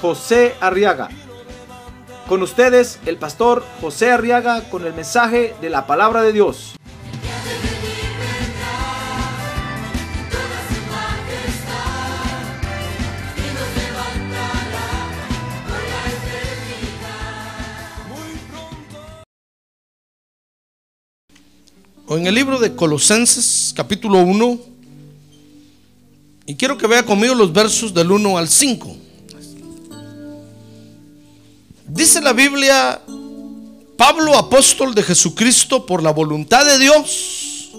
José Arriaga. Con ustedes, el pastor José Arriaga con el mensaje de la palabra de Dios. En el libro de Colosenses, capítulo 1, y quiero que vea conmigo los versos del 1 al 5. Dice la Biblia, Pablo, apóstol de Jesucristo por la voluntad de Dios,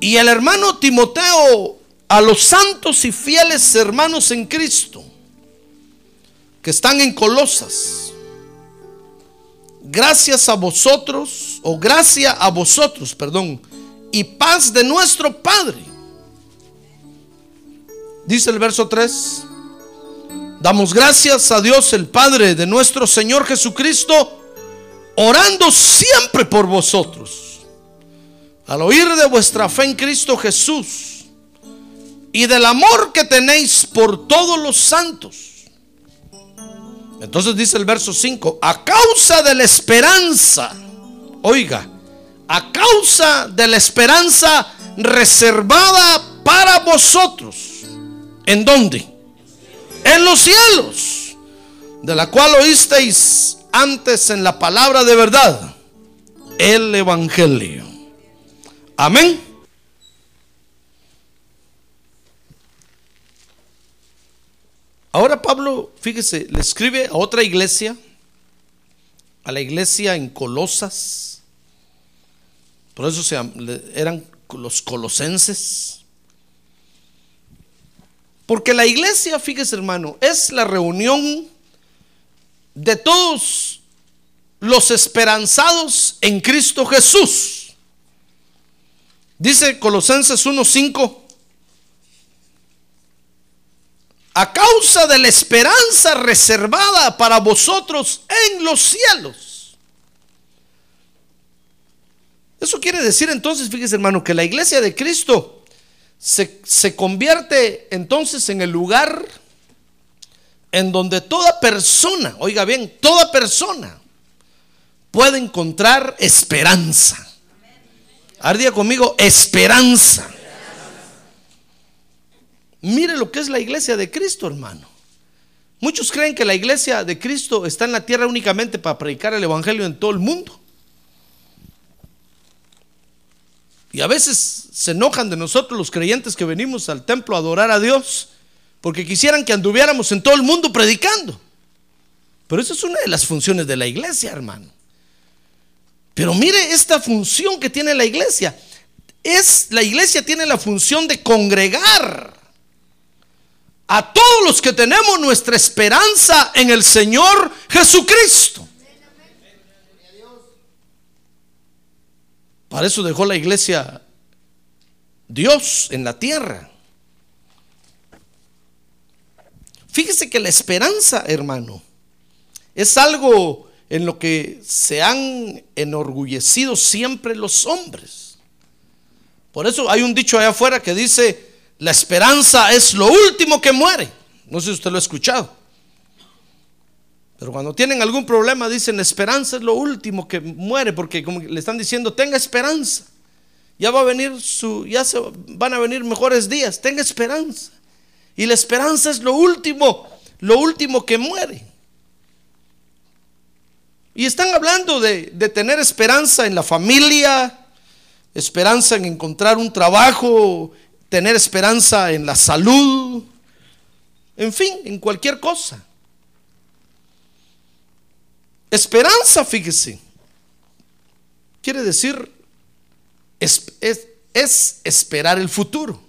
y el hermano Timoteo a los santos y fieles hermanos en Cristo que están en Colosas. Gracias a vosotros, o gracia a vosotros, perdón, y paz de nuestro Padre. Dice el verso 3. Damos gracias a Dios el Padre de nuestro Señor Jesucristo, orando siempre por vosotros. Al oír de vuestra fe en Cristo Jesús y del amor que tenéis por todos los santos. Entonces dice el verso 5, a causa de la esperanza, oiga, a causa de la esperanza reservada para vosotros. ¿En dónde? En los cielos, de la cual oísteis antes en la palabra de verdad, el Evangelio. Amén. Ahora Pablo, fíjese, le escribe a otra iglesia, a la iglesia en Colosas, por eso se, eran los colosenses. Porque la iglesia, fíjese hermano, es la reunión de todos los esperanzados en Cristo Jesús. Dice Colosenses 1.5 a causa de la esperanza reservada para vosotros en los cielos. Eso quiere decir entonces, fíjese hermano, que la iglesia de Cristo se, se convierte entonces en el lugar en donde toda persona, oiga bien, toda persona puede encontrar esperanza. Ardía conmigo, esperanza. Mire lo que es la iglesia de Cristo, hermano. Muchos creen que la iglesia de Cristo está en la tierra únicamente para predicar el Evangelio en todo el mundo. Y a veces se enojan de nosotros los creyentes que venimos al templo a adorar a Dios porque quisieran que anduviéramos en todo el mundo predicando. Pero eso es una de las funciones de la iglesia, hermano. Pero mire esta función que tiene la iglesia. Es la iglesia tiene la función de congregar a todos los que tenemos nuestra esperanza en el Señor Jesucristo. Para eso dejó la iglesia Dios en la tierra. Fíjese que la esperanza, hermano, es algo en lo que se han enorgullecido siempre los hombres. Por eso hay un dicho allá afuera que dice, la esperanza es lo último que muere. No sé si usted lo ha escuchado. Pero cuando tienen algún problema dicen, esperanza es lo último que muere, porque como le están diciendo, tenga esperanza. Ya va a venir su, ya se van a venir mejores días, tenga esperanza. Y la esperanza es lo último, lo último que muere. Y están hablando de, de tener esperanza en la familia, esperanza en encontrar un trabajo, tener esperanza en la salud, en fin, en cualquier cosa. Esperanza, fíjese, quiere decir, es, es, esperar el futuro.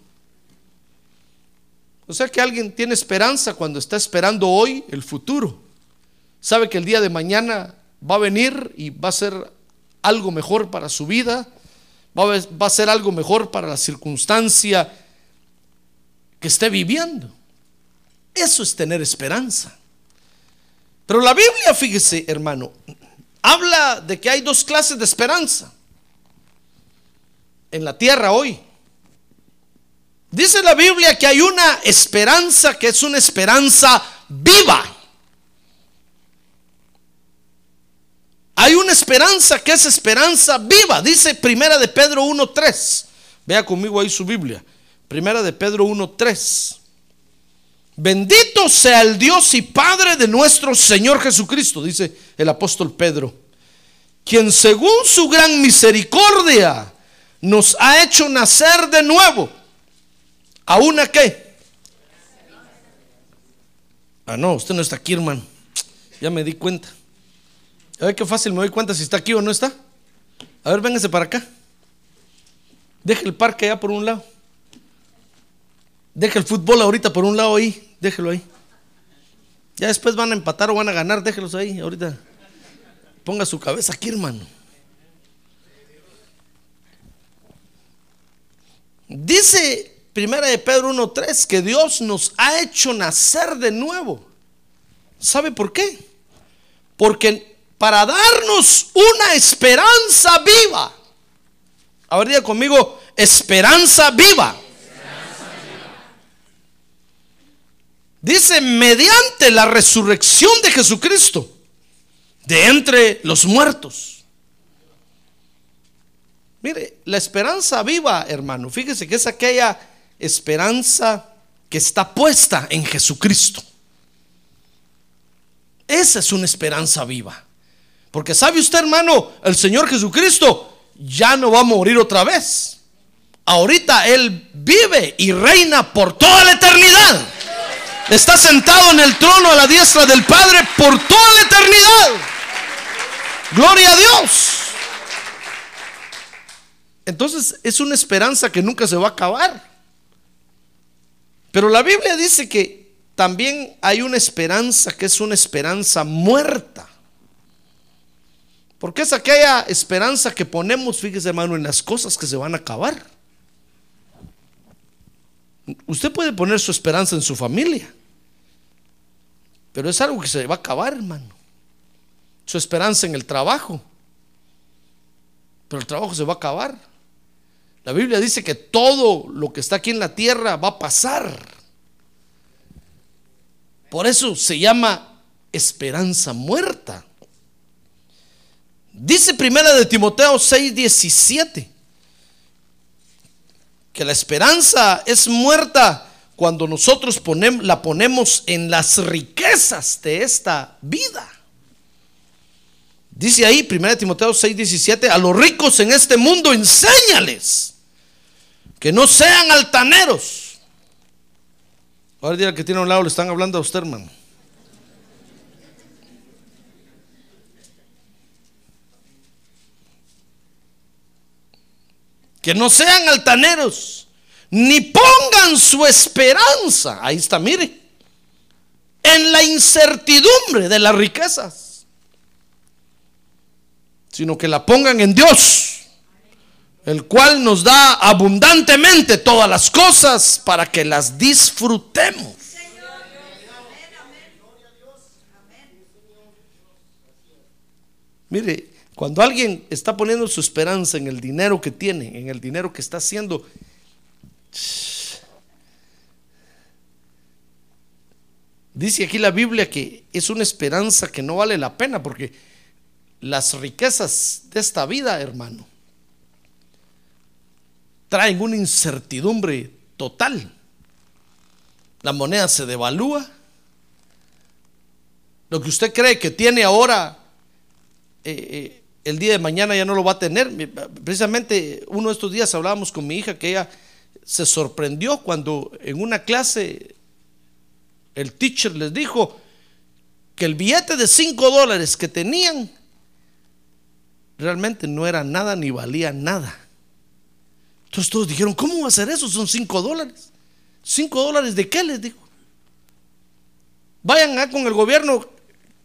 O sea que alguien tiene esperanza cuando está esperando hoy el futuro. Sabe que el día de mañana va a venir y va a ser algo mejor para su vida, va a, va a ser algo mejor para la circunstancia que esté viviendo. Eso es tener esperanza. Pero la Biblia, fíjese, hermano, habla de que hay dos clases de esperanza en la tierra hoy. Dice la Biblia que hay una esperanza que es una esperanza viva. Hay una esperanza que es esperanza viva. Dice Primera de Pedro 1.3. Vea conmigo ahí su Biblia. Primera de Pedro 1.3. Bendito sea el Dios y Padre de nuestro Señor Jesucristo, dice el apóstol Pedro, quien según su gran misericordia nos ha hecho nacer de nuevo. ¿A una qué? Ah, no, usted no está aquí, hermano. Ya me di cuenta. A ver qué fácil me doy cuenta si está aquí o no está. A ver, véngase para acá. Deje el parque allá por un lado. Deje el fútbol ahorita por un lado ahí. Déjelo ahí. Ya después van a empatar o van a ganar. Déjelos ahí ahorita. Ponga su cabeza aquí, hermano. Dice Primera de Pedro 1.3 que Dios nos ha hecho nacer de nuevo. ¿Sabe por qué? Porque para darnos una esperanza viva. Ahora conmigo, esperanza viva. Dice, mediante la resurrección de Jesucristo de entre los muertos. Mire, la esperanza viva, hermano, fíjese que es aquella esperanza que está puesta en Jesucristo. Esa es una esperanza viva. Porque sabe usted, hermano, el Señor Jesucristo ya no va a morir otra vez. Ahorita Él vive y reina por toda la eternidad. Está sentado en el trono a la diestra del Padre por toda la eternidad. Gloria a Dios. Entonces es una esperanza que nunca se va a acabar. Pero la Biblia dice que también hay una esperanza que es una esperanza muerta. Porque es aquella esperanza que ponemos, fíjese hermano, en las cosas que se van a acabar. Usted puede poner su esperanza en su familia, pero es algo que se va a acabar, hermano. Su esperanza en el trabajo, pero el trabajo se va a acabar. La Biblia dice que todo lo que está aquí en la tierra va a pasar. Por eso se llama esperanza muerta. Dice primera de Timoteo 6:17 que la esperanza es muerta cuando nosotros ponemos, la ponemos en las riquezas de esta vida. Dice ahí, 1 Timoteo 6, 17, a los ricos en este mundo enséñales que no sean altaneros. Ahora día que tiene a un lado le están hablando a usted, hermano. Que no sean altaneros, ni pongan su esperanza, ahí está, mire, en la incertidumbre de las riquezas, sino que la pongan en Dios, el cual nos da abundantemente todas las cosas para que las disfrutemos. Mire, cuando alguien está poniendo su esperanza en el dinero que tiene, en el dinero que está haciendo, dice aquí la Biblia que es una esperanza que no vale la pena porque las riquezas de esta vida, hermano, traen una incertidumbre total. La moneda se devalúa. Lo que usted cree que tiene ahora, eh, eh, el día de mañana ya no lo va a tener. Precisamente uno de estos días hablábamos con mi hija que ella se sorprendió cuando en una clase el teacher les dijo que el billete de 5 dólares que tenían realmente no era nada ni valía nada. Entonces todos dijeron, ¿cómo va a ser eso? Son 5 dólares. ¿Cinco dólares de qué les digo? Vayan a con el gobierno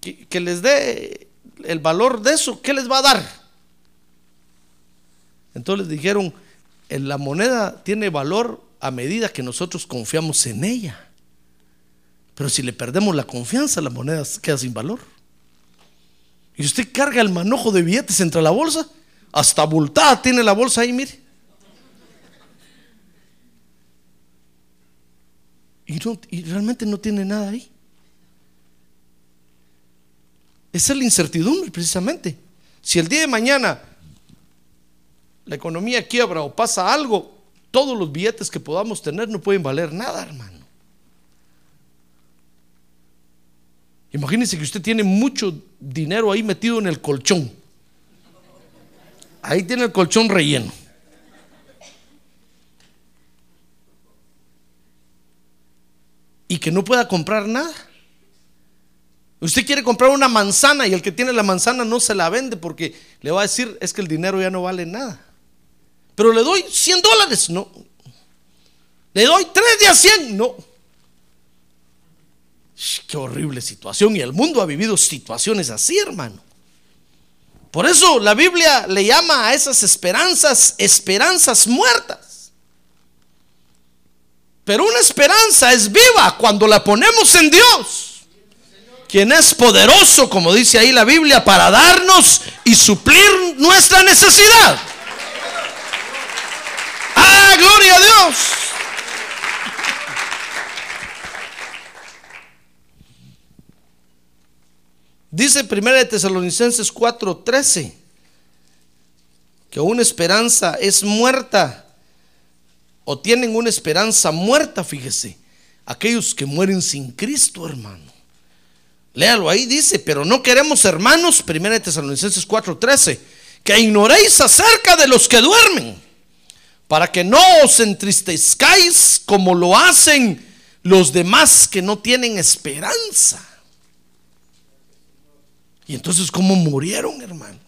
que, que les dé el valor de eso, ¿qué les va a dar? Entonces les dijeron, "En la moneda tiene valor a medida que nosotros confiamos en ella. Pero si le perdemos la confianza, la moneda queda sin valor. Y usted carga el manojo de billetes entre la bolsa, hasta abultada tiene la bolsa ahí, mire. Y, no- y realmente no tiene nada ahí. Esa es la incertidumbre, precisamente. Si el día de mañana la economía quiebra o pasa algo, todos los billetes que podamos tener no pueden valer nada, hermano. Imagínense que usted tiene mucho dinero ahí metido en el colchón. Ahí tiene el colchón relleno. Y que no pueda comprar nada. Usted quiere comprar una manzana y el que tiene la manzana no se la vende porque le va a decir es que el dinero ya no vale nada. Pero le doy 100 dólares, no. Le doy 3 de a 100, no. Qué horrible situación y el mundo ha vivido situaciones así, hermano. Por eso la Biblia le llama a esas esperanzas esperanzas muertas. Pero una esperanza es viva cuando la ponemos en Dios quien es poderoso, como dice ahí la Biblia, para darnos y suplir nuestra necesidad. ¡Ah, gloria a Dios! Dice 1 de Tesalonicenses 4:13 que una esperanza es muerta o tienen una esperanza muerta, fíjese, aquellos que mueren sin Cristo, hermano. Léalo ahí, dice, pero no queremos, hermanos, 1 de Tesalonicenses 4:13, que ignoréis acerca de los que duermen, para que no os entristezcáis como lo hacen los demás que no tienen esperanza. Y entonces, ¿cómo murieron, hermano?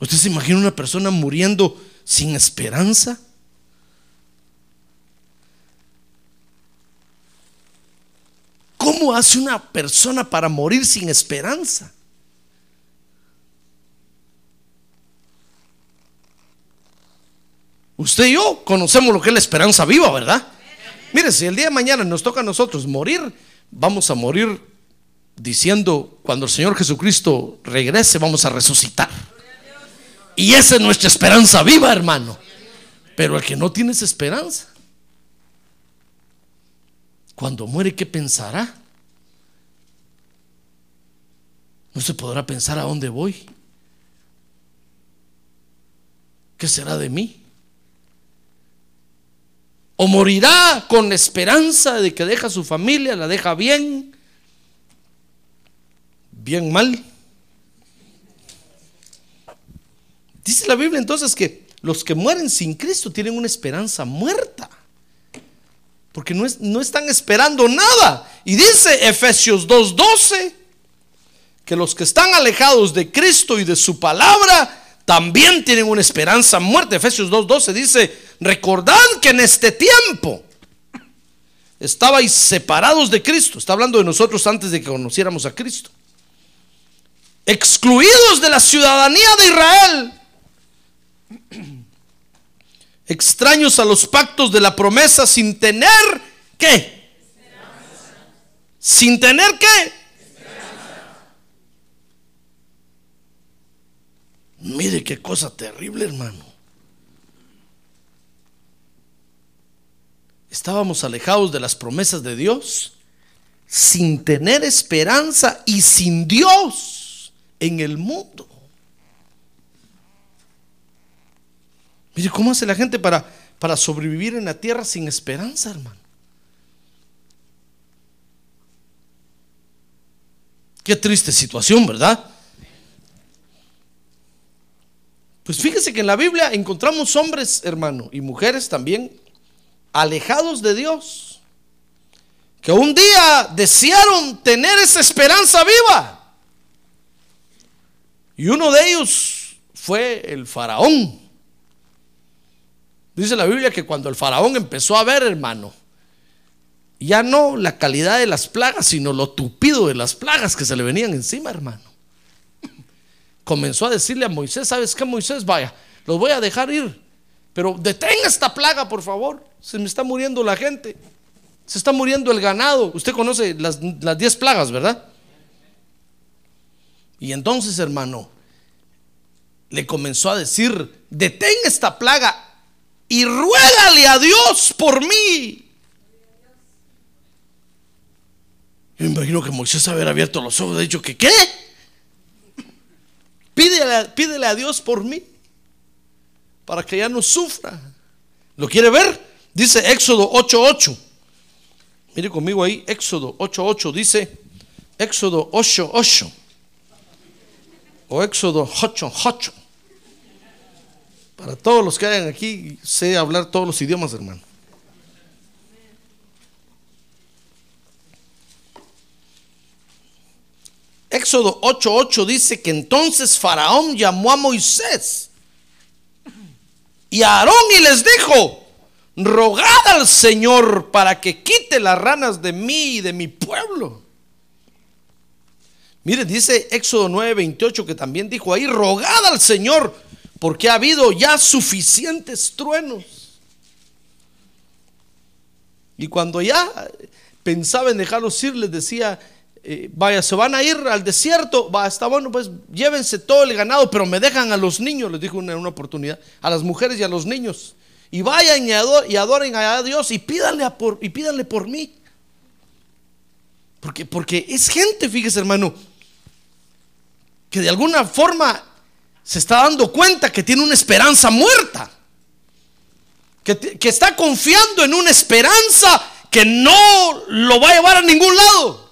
¿Usted se imagina una persona muriendo sin esperanza? ¿Cómo hace una persona para morir sin esperanza? Usted y yo conocemos lo que es la esperanza viva, ¿verdad? Mire, si el día de mañana nos toca a nosotros morir, vamos a morir diciendo, cuando el Señor Jesucristo regrese, vamos a resucitar. Y esa es nuestra esperanza viva, hermano. Pero el que no tiene esa esperanza, cuando muere, ¿qué pensará? No se podrá pensar a dónde voy. ¿Qué será de mí? O morirá con esperanza de que deja a su familia, la deja bien, bien mal. Dice la Biblia entonces que los que mueren sin Cristo tienen una esperanza muerta. Porque no, es- no están esperando nada. Y dice Efesios 2.12 que los que están alejados de Cristo y de su palabra también tienen una esperanza muerta. Efesios 2.12 dice, recordad que en este tiempo estabais separados de Cristo. Está hablando de nosotros antes de que conociéramos a Cristo. Excluidos de la ciudadanía de Israel. Extraños a los pactos de la promesa sin tener qué. Sin tener qué. Mire qué cosa terrible, hermano. Estábamos alejados de las promesas de Dios, sin tener esperanza y sin Dios en el mundo. Mire cómo hace la gente para, para sobrevivir en la tierra sin esperanza, hermano. Qué triste situación, ¿verdad? Pues fíjese que en la Biblia encontramos hombres, hermano, y mujeres también alejados de Dios, que un día desearon tener esa esperanza viva. Y uno de ellos fue el faraón. Dice la Biblia que cuando el faraón empezó a ver, hermano, ya no la calidad de las plagas, sino lo tupido de las plagas que se le venían encima, hermano. Comenzó a decirle a Moisés, ¿sabes qué, Moisés? Vaya, los voy a dejar ir, pero detenga esta plaga, por favor. Se me está muriendo la gente, se está muriendo el ganado. Usted conoce las, las diez plagas, ¿verdad? Y entonces, hermano, le comenzó a decir, detén esta plaga y ruégale a Dios por mí. Yo me imagino que Moisés haber abierto los ojos y dicho que qué. Pídele, pídele a Dios por mí para que ya no sufra. ¿Lo quiere ver? Dice Éxodo 8:8. Mire conmigo ahí, Éxodo 8:8 dice Éxodo 8:8 o Éxodo 8:8. Para todos los que hayan aquí, sé hablar todos los idiomas, hermano. Éxodo 8:8 dice que entonces Faraón llamó a Moisés y a Aarón y les dijo, rogad al Señor para que quite las ranas de mí y de mi pueblo. Mire, dice Éxodo 9:28 que también dijo ahí, rogad al Señor porque ha habido ya suficientes truenos. Y cuando ya pensaba en dejarlos ir, les decía, eh, vaya, se van a ir al desierto, va, está bueno, pues llévense todo el ganado, pero me dejan a los niños, les dijo en una, oportunidad, a las mujeres y a los niños. Y vayan y, adoren a Dios y pídanle, por, y pídanle por mí. Porque, porque es gente, fíjese hermano, que de alguna forma se está dando cuenta que tiene una esperanza muerta. Que, que, está confiando en una esperanza que no lo va a llevar a ningún lado.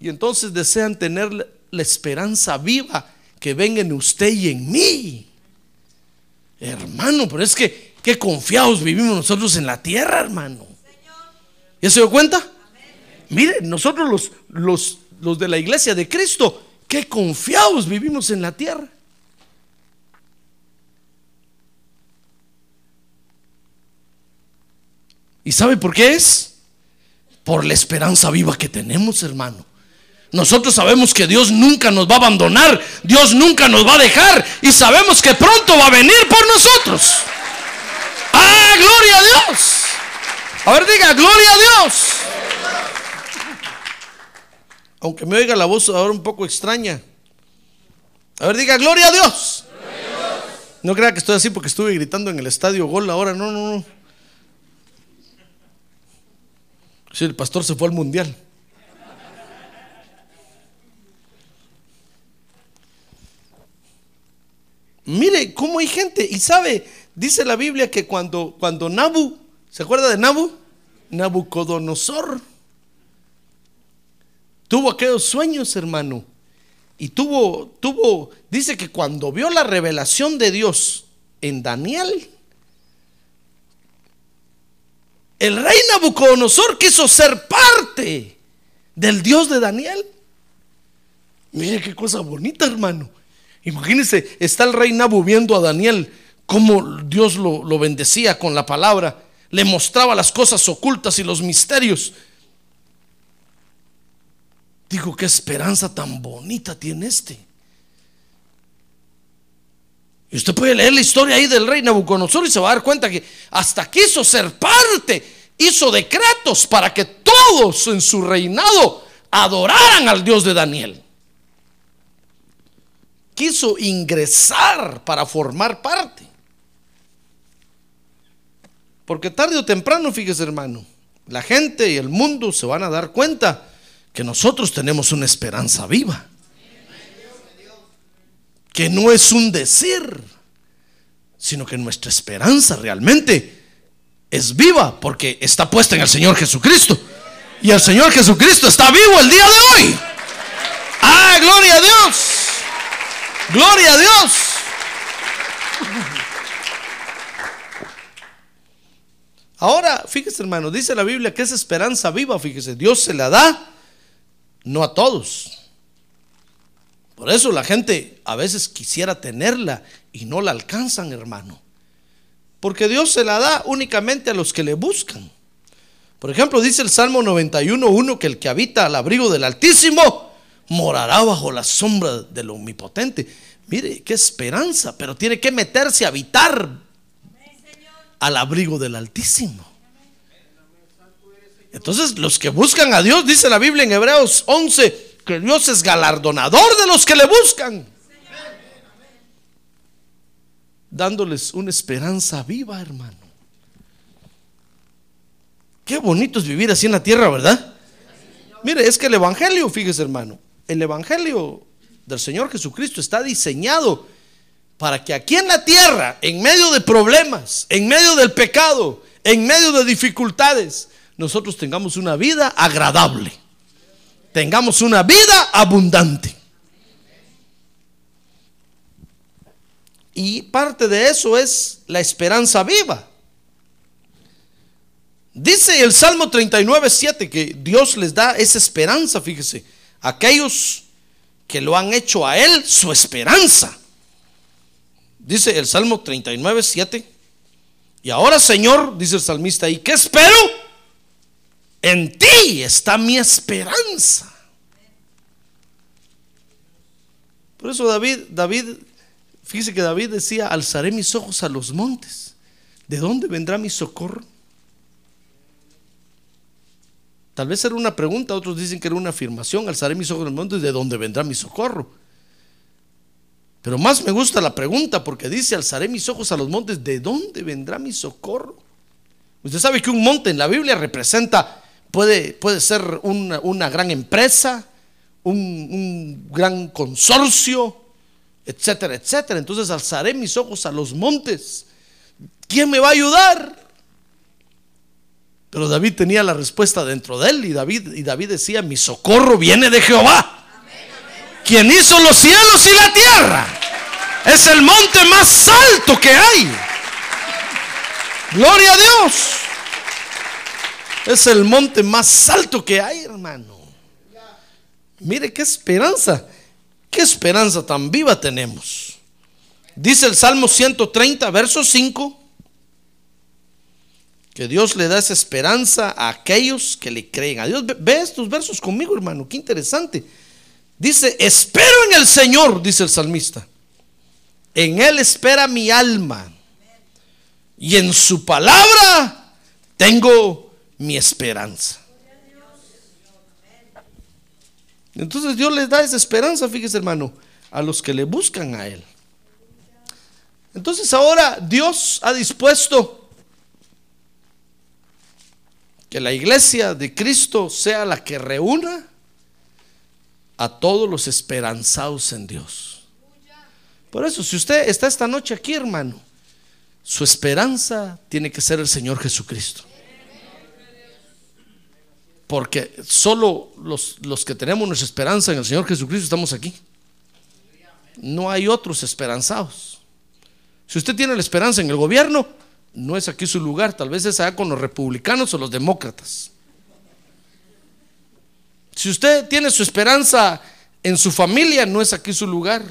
Y entonces desean tener la esperanza viva que venga en usted y en mí. Hermano, pero es que qué confiados vivimos nosotros en la tierra, hermano. ¿Ya se dio cuenta? Mire, nosotros los, los, los de la iglesia de Cristo Qué confiados vivimos en la tierra. ¿Y sabe por qué es? Por la esperanza viva que tenemos, hermano. Nosotros sabemos que Dios nunca nos va a abandonar, Dios nunca nos va a dejar y sabemos que pronto va a venir por nosotros. ¡Ah, gloria a Dios! A ver, diga, gloria a Dios aunque me oiga la voz ahora un poco extraña. A ver, diga, gloria a Dios. No crea que estoy así porque estuve gritando en el estadio gol ahora, no, no, no. Sí, el pastor se fue al mundial. Mire cómo hay gente y sabe, dice la Biblia que cuando cuando Nabu, ¿se acuerda de Nabu? Nabucodonosor Tuvo aquellos sueños, hermano. Y tuvo, tuvo, dice que cuando vio la revelación de Dios en Daniel, el rey Nabucodonosor quiso ser parte del Dios de Daniel. Mire qué cosa bonita, hermano. Imagínense, está el rey Nabu viendo a Daniel, cómo Dios lo, lo bendecía con la palabra, le mostraba las cosas ocultas y los misterios. Digo, qué esperanza tan bonita tiene este. Y usted puede leer la historia ahí del rey Nabucodonosor y se va a dar cuenta que hasta quiso ser parte, hizo decretos para que todos en su reinado adoraran al Dios de Daniel. Quiso ingresar para formar parte. Porque tarde o temprano, fíjese hermano, la gente y el mundo se van a dar cuenta que nosotros tenemos una esperanza viva. Que no es un decir, sino que nuestra esperanza realmente es viva porque está puesta en el Señor Jesucristo. Y el Señor Jesucristo está vivo el día de hoy. Ah, gloria a Dios. Gloria a Dios. Ahora, fíjese hermano, dice la Biblia que es esperanza viva, fíjese, Dios se la da no a todos. Por eso la gente a veces quisiera tenerla y no la alcanzan, hermano. Porque Dios se la da únicamente a los que le buscan. Por ejemplo, dice el Salmo 91.1 que el que habita al abrigo del Altísimo morará bajo la sombra del Omnipotente. Mire, qué esperanza, pero tiene que meterse a habitar al abrigo del Altísimo. Entonces, los que buscan a Dios, dice la Biblia en Hebreos 11, que Dios es galardonador de los que le buscan. Dándoles una esperanza viva, hermano. Qué bonito es vivir así en la tierra, ¿verdad? Mire, es que el Evangelio, fíjese hermano, el Evangelio del Señor Jesucristo está diseñado para que aquí en la tierra, en medio de problemas, en medio del pecado, en medio de dificultades, nosotros tengamos una vida agradable, tengamos una vida abundante. Y parte de eso es la esperanza viva. Dice el Salmo 39, 7 que Dios les da esa esperanza, fíjese, aquellos que lo han hecho a Él su esperanza. Dice el Salmo 39, 7. Y ahora, Señor, dice el salmista, ¿y qué espero? En ti está mi esperanza. Por eso David, David, fíjese que David decía, alzaré mis ojos a los montes. ¿De dónde vendrá mi socorro? Tal vez era una pregunta, otros dicen que era una afirmación, alzaré mis ojos al monte, ¿de dónde vendrá mi socorro? Pero más me gusta la pregunta porque dice, alzaré mis ojos a los montes, ¿de dónde vendrá mi socorro? Usted sabe que un monte en la Biblia representa, puede, puede ser una, una gran empresa, un, un gran consorcio, etcétera, etcétera. Entonces alzaré mis ojos a los montes. ¿Quién me va a ayudar? Pero David tenía la respuesta dentro de él y David, y David decía, mi socorro viene de Jehová, quien hizo los cielos y la tierra. Es el monte más alto que hay. Gloria a Dios. Es el monte más alto que hay, hermano. Mire qué esperanza, qué esperanza tan viva tenemos. Dice el Salmo 130, verso 5 que Dios le da esa esperanza a aquellos que le creen a Dios. Ve estos versos conmigo, hermano, qué interesante. Dice, espero en el Señor, dice el salmista. En Él espera mi alma. Y en su palabra tengo mi esperanza. Entonces Dios les da esa esperanza, fíjese hermano, a los que le buscan a Él. Entonces ahora Dios ha dispuesto que la iglesia de Cristo sea la que reúna a todos los esperanzados en Dios. Por eso, si usted está esta noche aquí, hermano, su esperanza tiene que ser el Señor Jesucristo. Porque solo los, los que tenemos nuestra esperanza en el Señor Jesucristo estamos aquí. No hay otros esperanzados. Si usted tiene la esperanza en el gobierno, no es aquí su lugar, tal vez es allá con los republicanos o los demócratas. Si usted tiene su esperanza en su familia, no es aquí su lugar.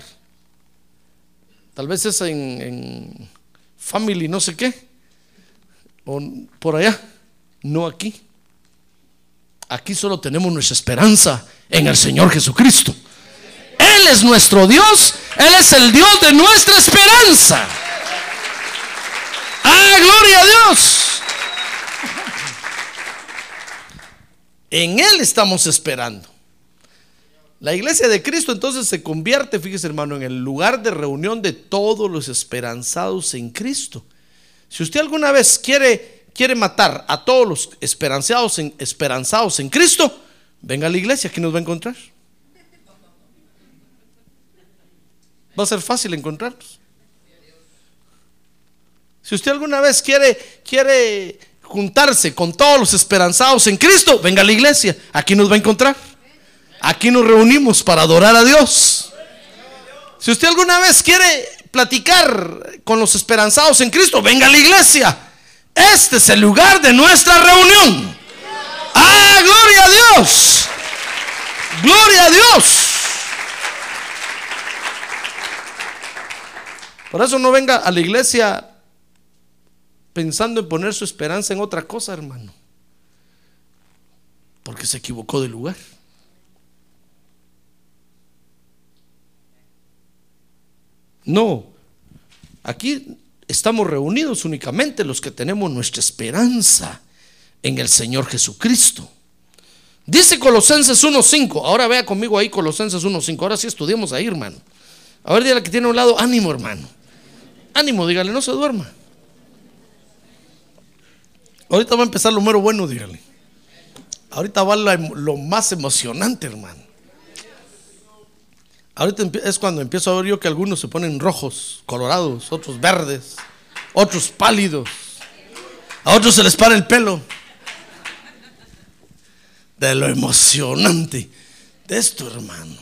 Tal vez es en, family, no sé qué, o por allá, no aquí. Aquí solo tenemos nuestra esperanza en el Señor Jesucristo. Él es nuestro Dios, Él es el Dios de nuestra esperanza. ¡Ah, gloria a Dios! En Él estamos esperando. La iglesia de Cristo entonces se convierte, fíjese hermano, en el lugar de reunión de todos los esperanzados en Cristo. Si usted alguna vez quiere, quiere matar a todos los esperanzados en, esperanzados en Cristo, venga a la iglesia, aquí nos va a encontrar. Va a ser fácil encontrarnos. Si usted alguna vez quiere, quiere juntarse con todos los esperanzados en Cristo, venga a la iglesia. Aquí nos va a encontrar. Aquí nos reunimos para adorar a Dios. Si usted alguna vez quiere platicar con los esperanzados en Cristo, venga a la iglesia. Este es el lugar de nuestra reunión. Ah, gloria a Dios. Gloria a Dios. Por eso no venga a la iglesia pensando en poner su esperanza en otra cosa, hermano. Porque se equivocó de lugar. No, aquí estamos reunidos únicamente los que tenemos nuestra esperanza en el Señor Jesucristo. Dice Colosenses 1.5, ahora vea conmigo ahí Colosenses 1.5, ahora sí estudiamos ahí, hermano. A ver, dígale que tiene a un lado, ánimo, hermano. Ánimo, dígale, no se duerma. Ahorita va a empezar lo mero bueno, dígale. Ahorita va lo más emocionante, hermano. Ahorita es cuando empiezo a ver yo que algunos se ponen rojos, colorados, otros verdes, otros pálidos. A otros se les para el pelo. De lo emocionante de esto, hermano.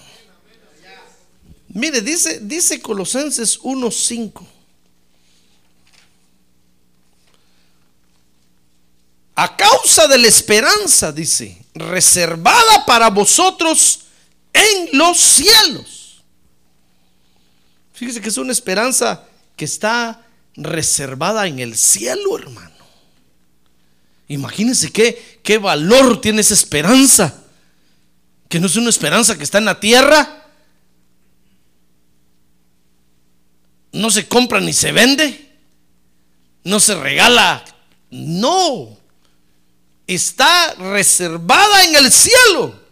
Mire, dice, dice Colosenses 1.5. A causa de la esperanza, dice, reservada para vosotros en los cielos. Fíjese que es una esperanza que está reservada en el cielo, hermano. Imagínense qué, qué valor tiene esa esperanza. Que no es una esperanza que está en la tierra. No se compra ni se vende. No se regala. No está reservada en el cielo.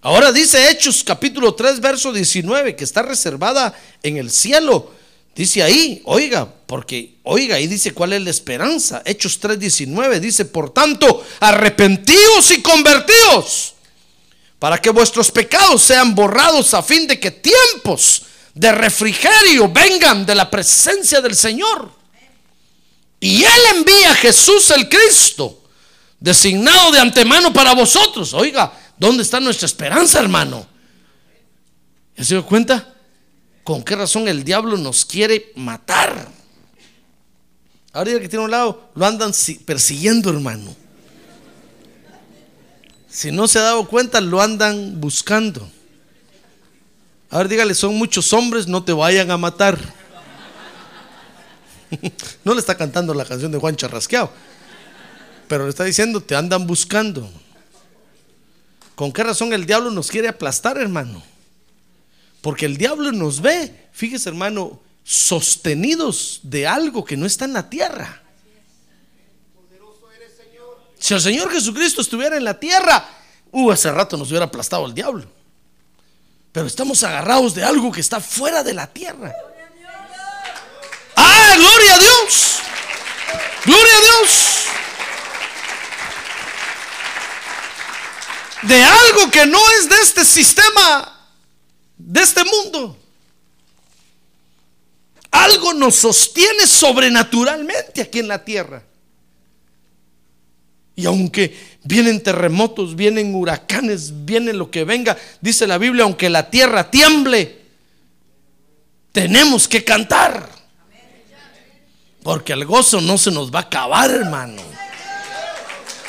Ahora dice Hechos capítulo 3, verso 19, que está reservada en el cielo. Dice ahí, oiga, porque, oiga, ahí dice cuál es la esperanza. Hechos 3, 19 dice, por tanto, arrepentíos y convertíos para que vuestros pecados sean borrados a fin de que tiempos de refrigerio vengan de la presencia del Señor. Y Él envía a Jesús el Cristo designado de antemano para vosotros. Oiga, ¿dónde está nuestra esperanza, hermano? ¿Ya se dio cuenta? ¿Con qué razón el diablo nos quiere matar? Ahora que tiene un lado, lo andan persiguiendo, hermano. Si no se ha dado cuenta, lo andan buscando. Ahora dígale, son muchos hombres, no te vayan a matar. no le está cantando la canción de Juan Charrasqueado. Pero le está diciendo, te andan buscando. ¿Con qué razón el diablo nos quiere aplastar, hermano? Porque el diablo nos ve, fíjese, hermano, sostenidos de algo que no está en la tierra. Si el Señor Jesucristo estuviera en la tierra, uh, hace rato nos hubiera aplastado el diablo. Pero estamos agarrados de algo que está fuera de la tierra. ¡Ah, gloria a Dios! ¡Gloria a Dios! De algo que no es de este sistema, de este mundo. Algo nos sostiene sobrenaturalmente aquí en la tierra. Y aunque vienen terremotos, vienen huracanes, viene lo que venga, dice la Biblia, aunque la tierra tiemble, tenemos que cantar. Porque el gozo no se nos va a acabar, hermano.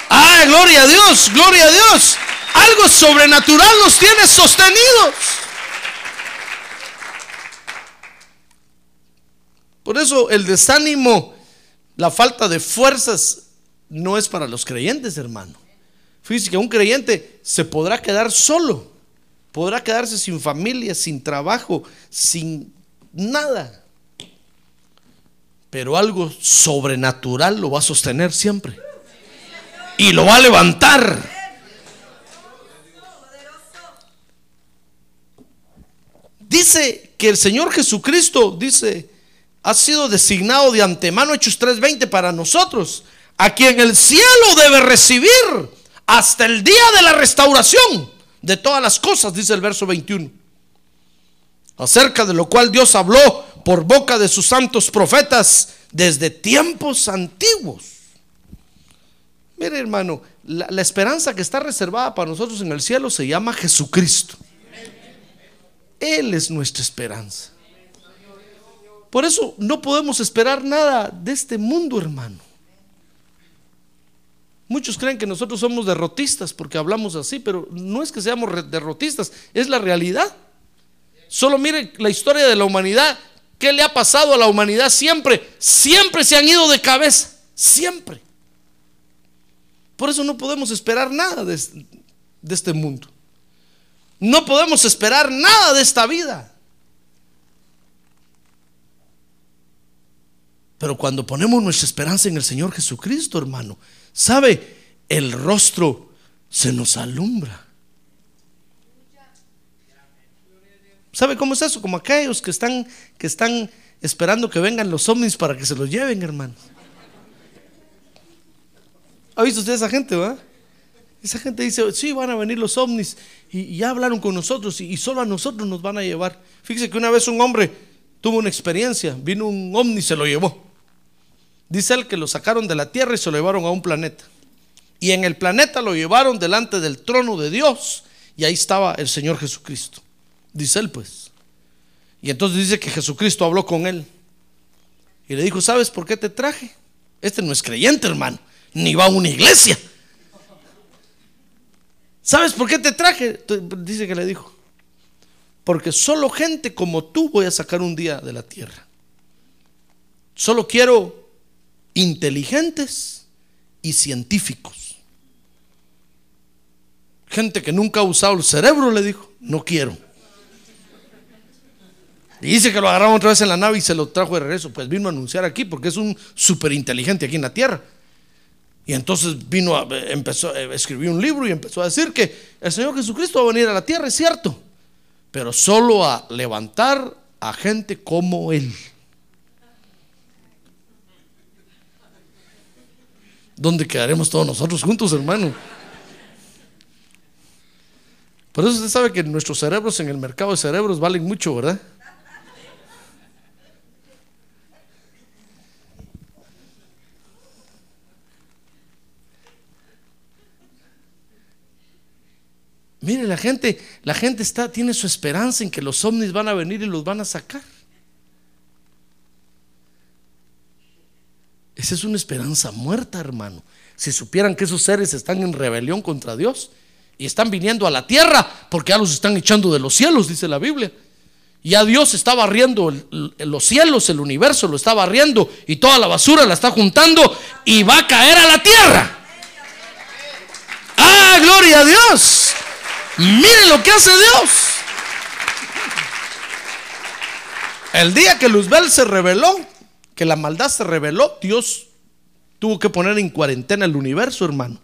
Ah, gloria a Dios, gloria a Dios. Algo sobrenatural nos tiene sostenidos. Por eso el desánimo, la falta de fuerzas no es para los creyentes, hermano. Fíjese que un creyente se podrá quedar solo, podrá quedarse sin familia, sin trabajo, sin nada. Pero algo sobrenatural lo va a sostener siempre. Y lo va a levantar. Dice que el Señor Jesucristo, dice, ha sido designado de antemano, Hechos 3:20, para nosotros, a quien el cielo debe recibir hasta el día de la restauración de todas las cosas, dice el verso 21. Acerca de lo cual Dios habló por boca de sus santos profetas desde tiempos antiguos. Mire hermano, la, la esperanza que está reservada para nosotros en el cielo se llama Jesucristo. Él es nuestra esperanza. Por eso no podemos esperar nada de este mundo, hermano. Muchos creen que nosotros somos derrotistas porque hablamos así, pero no es que seamos derrotistas, es la realidad. Solo mire la historia de la humanidad, ¿Qué le ha pasado a la humanidad siempre? Siempre se han ido de cabeza, siempre. Por eso no podemos esperar nada de este mundo. No podemos esperar nada de esta vida. Pero cuando ponemos nuestra esperanza en el Señor Jesucristo, hermano, ¿sabe? El rostro se nos alumbra. ¿Sabe cómo es eso? Como aquellos que están, que están esperando que vengan los ovnis para que se los lleven, hermano. ¿Ha visto usted esa gente, va? Esa gente dice, sí, van a venir los ovnis y, ya hablaron con nosotros y, y, solo a nosotros nos van a llevar. Fíjese que una vez un hombre tuvo una experiencia, vino un ovni y se lo llevó. Dice él que lo sacaron de la tierra y se lo llevaron a un planeta. Y en el planeta lo llevaron delante del trono de Dios y ahí estaba el Señor Jesucristo. Dice él pues. Y entonces dice que Jesucristo habló con él. Y le dijo, ¿sabes por qué te traje? Este no es creyente, hermano. Ni va a una iglesia. ¿Sabes por qué te traje? Dice que le dijo. Porque solo gente como tú voy a sacar un día de la tierra. Solo quiero inteligentes y científicos. Gente que nunca ha usado el cerebro, le dijo, no quiero. Y dice que lo agarraron otra vez en la nave y se lo trajo de regreso. Pues vino a anunciar aquí porque es un súper inteligente aquí en la tierra. Y entonces vino, a, empezó, eh, escribió un libro y empezó a decir que el Señor Jesucristo va a venir a la tierra, es cierto, pero solo a levantar a gente como Él. ¿Dónde quedaremos todos nosotros juntos, hermano? Por eso usted sabe que nuestros cerebros en el mercado de cerebros valen mucho, ¿verdad? Mire, la gente, la gente está, tiene su esperanza en que los ovnis van a venir y los van a sacar. Esa es una esperanza muerta, hermano. Si supieran que esos seres están en rebelión contra Dios y están viniendo a la tierra porque ya los están echando de los cielos, dice la Biblia. Ya Dios está barriendo los cielos, el universo lo está barriendo y toda la basura la está juntando y va a caer a la tierra. ¡Ah, gloria a Dios! Miren lo que hace Dios. El día que Luzbel se reveló, que la maldad se reveló, Dios tuvo que poner en cuarentena el universo, hermano.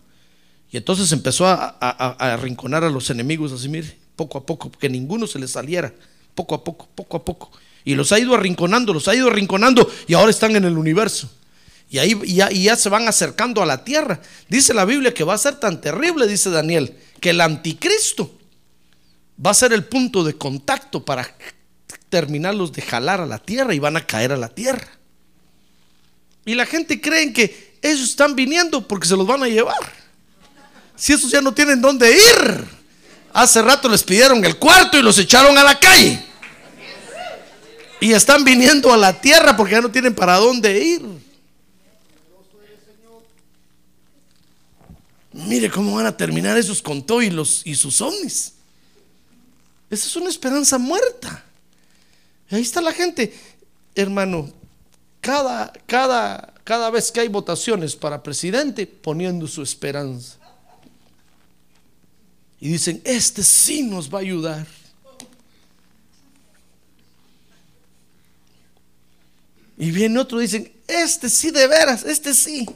Y entonces empezó a, arrinconar a los enemigos así, mire, poco a poco, que ninguno se les saliera, poco a poco, poco a poco. Y los ha ido arrinconando, los ha ido arrinconando y ahora están en el universo. Y ahí ya, ya se van acercando a la tierra. Dice la Biblia que va a ser tan terrible, dice Daniel, que el anticristo va a ser el punto de contacto para terminarlos de jalar a la tierra y van a caer a la tierra. Y la gente cree que ellos están viniendo porque se los van a llevar. Si esos ya no tienen dónde ir. Hace rato les pidieron el cuarto y los echaron a la calle. Y están viniendo a la tierra porque ya no tienen para dónde ir. Mire cómo van a terminar esos con y, los, y sus ovnis. Esa es una esperanza muerta. Ahí está la gente, hermano, cada, cada, cada vez que hay votaciones para presidente, poniendo su esperanza. Y dicen, este sí nos va a ayudar. Y viene otro, dicen, este sí de veras, este sí.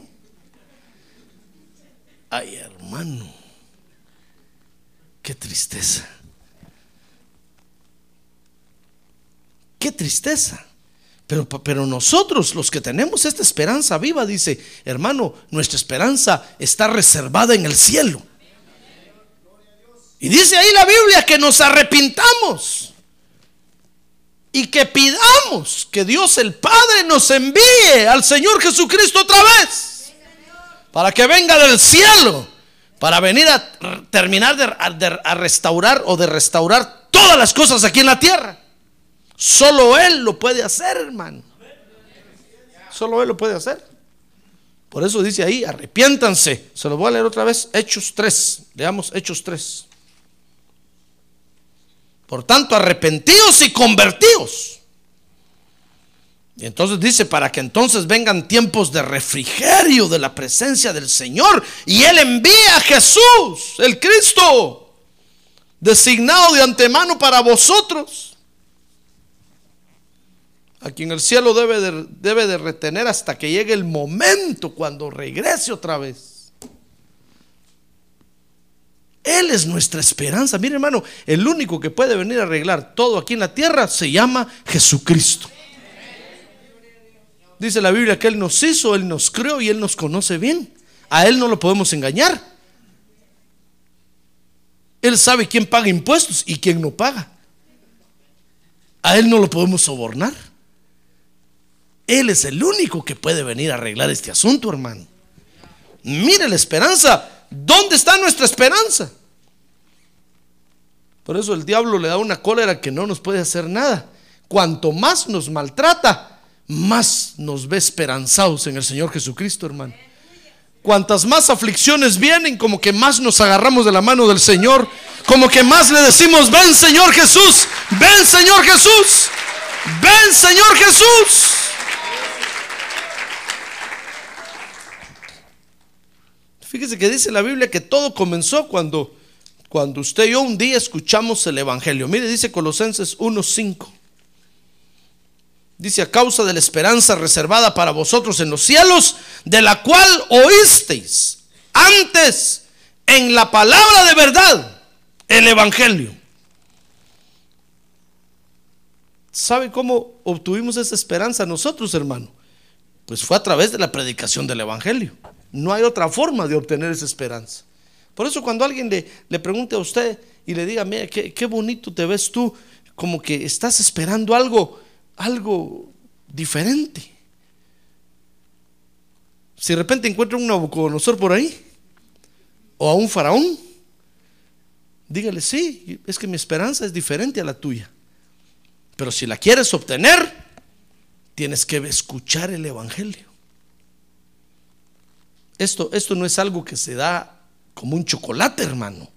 Ay, hermano, qué tristeza. Qué tristeza. Pero, pero, nosotros, los que tenemos esta esperanza viva, dice, hermano, nuestra esperanza está reservada en el cielo. Y dice ahí la Biblia que nos arrepintamos y que pidamos que Dios el Padre nos envíe al Señor Jesucristo otra vez para que venga del cielo, para venir a terminar de, a restaurar o de restaurar todas las cosas aquí en la tierra. Solo Él lo puede hacer, hermano. Solo Él lo puede hacer. Por eso dice ahí, arrepiéntanse. Se lo voy a leer otra vez, Hechos 3. Leamos Hechos 3. Por tanto, arrepentidos y convertidos Y entonces dice, para que entonces vengan tiempos de refrigerio de la presencia del Señor. Y Él envía a Jesús, el Cristo, designado de antemano para vosotros. A quien el cielo debe de, debe de retener hasta que llegue el momento cuando regrese otra vez. Él es nuestra esperanza. Mire hermano, el único que puede venir a arreglar todo aquí en la tierra se llama Jesucristo. Dice la Biblia que Él nos hizo, Él nos creó y Él nos conoce bien. A Él no lo podemos engañar. Él sabe quién paga impuestos y quién no paga. A Él no lo podemos sobornar. Él es el único que puede venir a arreglar este asunto, hermano. Mire la esperanza. ¿Dónde está nuestra esperanza? Por eso el diablo le da una cólera que no nos puede hacer nada. Cuanto más nos maltrata, más nos ve esperanzados en el Señor Jesucristo, hermano. Cuantas más aflicciones vienen, como que más nos agarramos de la mano del Señor, como que más le decimos, ven Señor Jesús, ven Señor Jesús, ven Señor Jesús. Fíjese que dice la Biblia que todo comenzó cuando, cuando usted y yo un día escuchamos el Evangelio. Mire, dice Colosenses 1.5. Dice, a causa de la esperanza reservada para vosotros en los cielos, de la cual oísteis antes en la palabra de verdad, el Evangelio. ¿Sabe cómo obtuvimos esa esperanza nosotros, hermano? Pues fue a través de la predicación del Evangelio. No hay otra forma de obtener esa esperanza. Por eso cuando alguien le, le pregunte a usted y le diga, mira, qué, qué bonito te ves tú, como que estás esperando algo, algo diferente. Si de repente encuentra un Nabucodonosor por ahí, o a un faraón, dígale, sí, es que mi esperanza es diferente a la tuya. Pero si la quieres obtener, tienes que escuchar el Evangelio. Esto, esto no es algo que se da como un chocolate, hermano.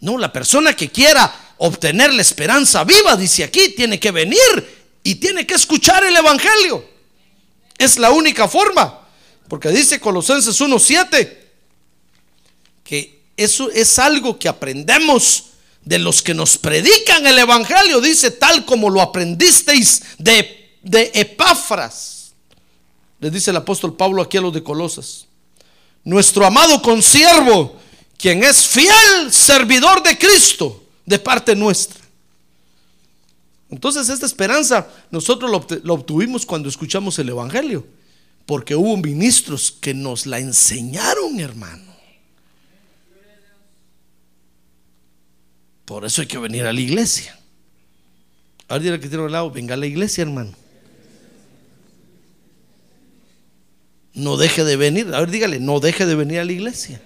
No, la persona que quiera obtener la esperanza viva, dice aquí, tiene que venir y tiene que escuchar el Evangelio. Es la única forma. Porque dice Colosenses 1.7 que eso es algo que aprendemos de los que nos predican el Evangelio. Dice tal como lo aprendisteis de, de Epáfras. Les dice el apóstol Pablo aquí a los de Colosas. Nuestro amado consiervo, quien es fiel servidor de Cristo de parte nuestra. Entonces esta esperanza nosotros lo obtuvimos cuando escuchamos el Evangelio, porque hubo ministros que nos la enseñaron, hermano. Por eso hay que venir a la iglesia. Ahora dirá que tiene al lado, venga a la iglesia, hermano. No deje de venir. A ver, dígale, no deje de venir a la iglesia.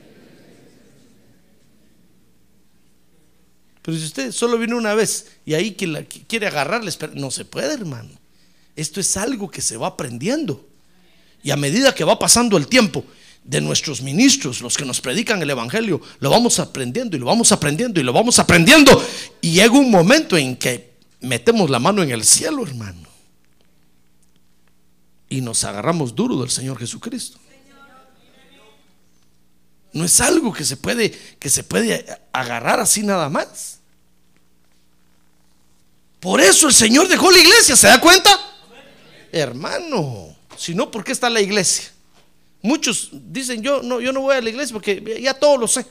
Pero si usted solo viene una vez y ahí que la, quiere agarrarle, no se puede, hermano. Esto es algo que se va aprendiendo. Y a medida que va pasando el tiempo de nuestros ministros, los que nos predican el Evangelio, lo vamos aprendiendo y lo vamos aprendiendo y lo vamos aprendiendo. Y llega un momento en que metemos la mano en el cielo, hermano. Y nos agarramos duro del Señor Jesucristo. No es algo que se puede que se puede agarrar así nada más. Por eso el Señor dejó la iglesia, ¿se da cuenta? Hermano, si no, ¿por qué está la iglesia? Muchos dicen, yo no, yo no voy a la iglesia porque ya todo lo sé.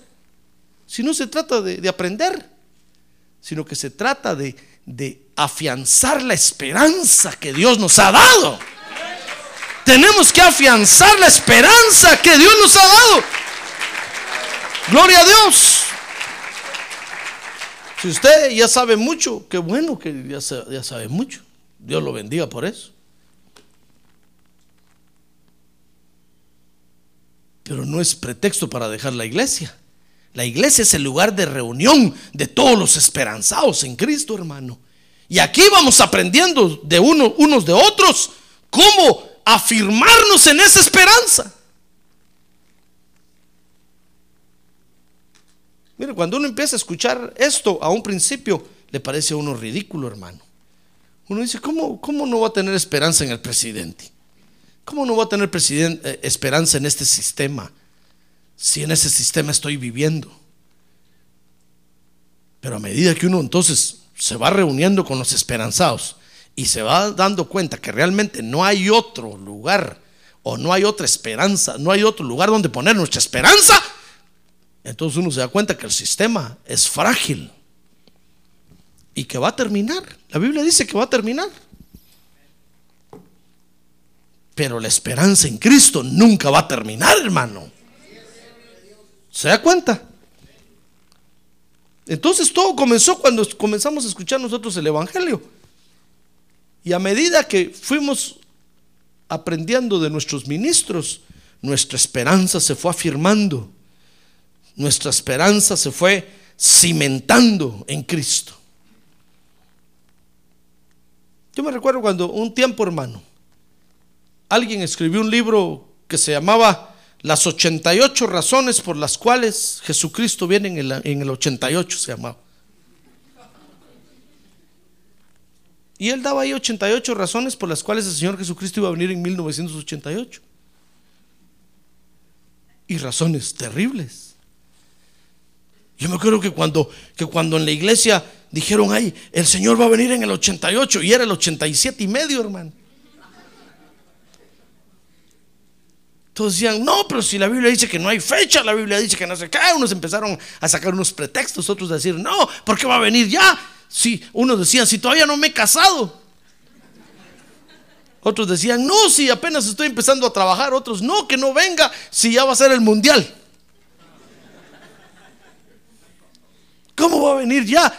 Si no se trata de, aprender, sino que se trata de, de afianzar la esperanza que Dios nos ha dado. Tenemos que afianzar la esperanza que Dios nos ha dado. Gloria a Dios. Si usted ya sabe mucho, qué bueno que ya, sabe mucho. Dios lo bendiga por eso. Pero no es pretexto para dejar la iglesia. La iglesia es el lugar de reunión de todos los esperanzados en Cristo, hermano. Y aquí vamos aprendiendo de uno, unos de otros cómo afirmarnos en esa esperanza. Cuando uno empieza a escuchar esto, a un principio le parece a uno ridículo, hermano. Uno dice, ¿cómo, cómo no va a tener esperanza en el presidente? ¿Cómo no va a tener eh, esperanza en este sistema si en ese sistema estoy viviendo? Pero a medida que uno entonces se va reuniendo con los esperanzados y se va dando cuenta que realmente no hay otro lugar o no hay otra esperanza, no hay otro lugar donde poner nuestra esperanza, entonces uno se da cuenta que el sistema es frágil y que va a terminar. La Biblia dice que va a terminar. Pero la esperanza en Cristo nunca va a terminar, hermano. ¿Se da cuenta? Entonces todo comenzó cuando comenzamos a escuchar nosotros el Evangelio. Y a medida que fuimos aprendiendo de nuestros ministros, nuestra esperanza se fue afirmando. Nuestra esperanza se fue cimentando en Cristo. Yo me recuerdo cuando un tiempo, hermano, alguien escribió un libro que se llamaba Las 88 razones por las cuales Jesucristo viene en el, en el 88, se llamaba. Y él daba ahí 88 razones por las cuales el Señor Jesucristo iba a venir en 1988. Y razones terribles. Yo me acuerdo que cuando, que cuando en la iglesia dijeron, ay, el Señor va a venir en el 88 y era el 87 y medio, hermano. Todos decían, no, pero si la Biblia dice que no hay fecha, la Biblia dice que no se cae. Unos empezaron a sacar unos pretextos, otros a decir, no, ¿por qué va a venir ya? Si unos decían, si todavía no me he casado. Otros decían, no, si apenas estoy empezando a trabajar. Otros, no, que no venga, si ya va a ser el mundial. Va a venir ya?